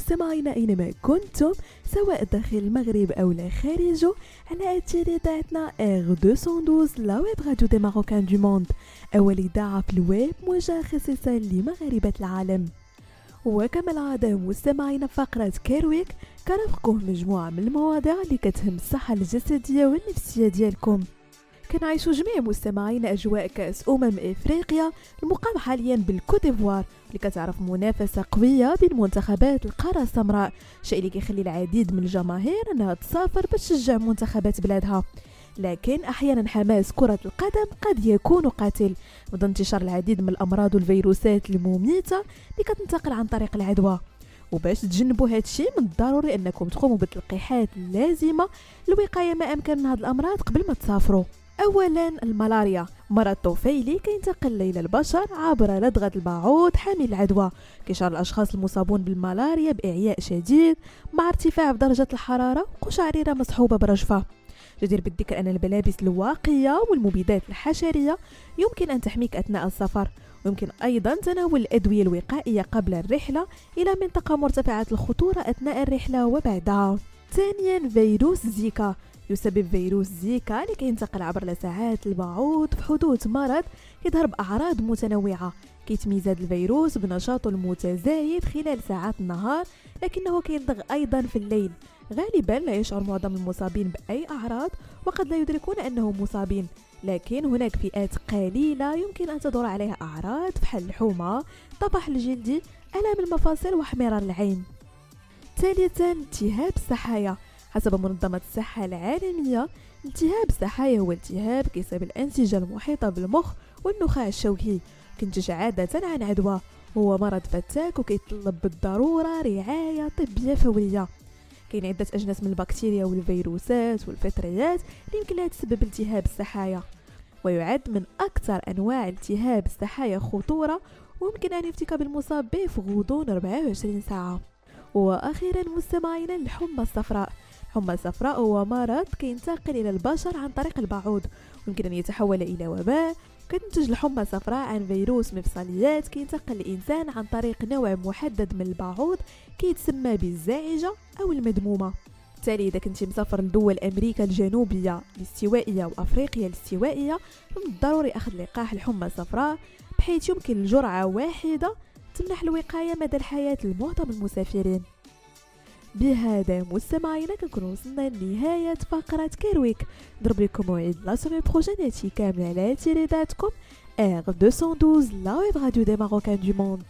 مستمعينا أينما كنتم سواء داخل المغرب أو لا خارجه على أثير إذاعتنا R212 la web radio des marocains du monde أول إذاعة في الويب موجهة خصيصا لمغاربة العالم. وكما العادة مستمعينا فقرة Care Week كنرافقكم مجموعة من المواضيع اللي كتهم الصحة الجسدية والنفسية ديالكم. كنعيشوا جميع مستمعين أجواء كأس أمم إفريقيا المقام حاليا بالكوتيفوار اللي كتعرف منافسة قوية بين منتخبات القارة السمراء. شيء اللي كيخلي العديد من الجماهير إنها تسافر باش تشجع منتخبات بلادها. لكن أحيانا حماس كرة القدم قد يكون قاتل. مع انتشار العديد من الأمراض والفيروسات المميتة اللي كتنتقل عن طريق العدوى. وباش تجنبوا هذا الشيء من الضروري أنكم تقوموا بالتلقيحات اللازمه للوقايه ما أمكن من هذه الأمراض قبل ما تسافروا. اولا الملاريا. مرض طفيلي كينتقل إلى البشر عبر لدغة البعوض حامل العدوى. كيشعر الأشخاص المصابون بالملاريا بإعياء شديد مع ارتفاع في درجة الحرارة وقشعريره مصحوبه برجفة. جدير بالذكر أن الملابس الواقية والمبيدات الحشرية يمكن أن تحميك أثناء السفر. ويمكن أيضا تناول الأدوية الوقائية قبل الرحلة إلى منطقة مرتفعة الخطورة أثناء الرحلة وبعدها. ثانيا فيروس زيكا. يسبب فيروس زيكا اللي كينتقل عبر لساعات البعوض في حدوث مرض يظهر بأعراض متنوعة كيتميز هذا الفيروس بنشاطه المتزايد خلال ساعات النهار لكنه كيلدغ أيضا في الليل. غالبا لا يشعر معظم المصابين بأي أعراض وقد لا يدركون أنهم مصابين. لكن هناك فئات قليلة يمكن أن تدور عليها أعراض بحال الحمى طفح الجلدي ألم المفاصل واحمرار العين. ثالثا التهاب السحايا حسب منظمة الصحة العالمية التهاب السحايا هو التهاب كيسبب الأنسجة المحيطة بالمخ والنخاع الشوكي كينتج عادة عن عدوى هو مرض فتاك وكيتطلب بالضرورة رعاية طبية فورية. كاين عدة أجناس من البكتيريا والفيروسات والفطريات اللي يمكن لها تسبب التهاب السحايا ويعد من أكثر أنواع التهاب السحايا خطورة ويمكن أن يفتك بالمصاب به في غضون 24 ساعة. وأخيرا مستمعينا الحمى الصفراء. الحمى الصفراء هو مرض كينتقل إلى البشر عن طريق البعوض. ويمكن أن يتحول إلى وباء. كتنتج الحمى الصفراء عن فيروس مفصليات كينتقل الإنسان عن طريق نوع محدد من البعوض كيتسمى بالزاعجة أو المدمومة. بالتالي إذا كنتي مسافر لدول أمريكا الجنوبية الاستوائية وأفريقيا الاستوائية فمن الضروري أخذ لقاح الحمى الصفراء بحيث يمكن الجرعة واحدة تمنح الوقاية مدى الحياة لمعظم المسافرين. بهذا مستمعينا كنكون وصلنا لنهاية فقرة Care Week نضرب لكم موعد la semaine prochaine هادشي كامل على تيريداتكم R212 la web radio des marocains du monde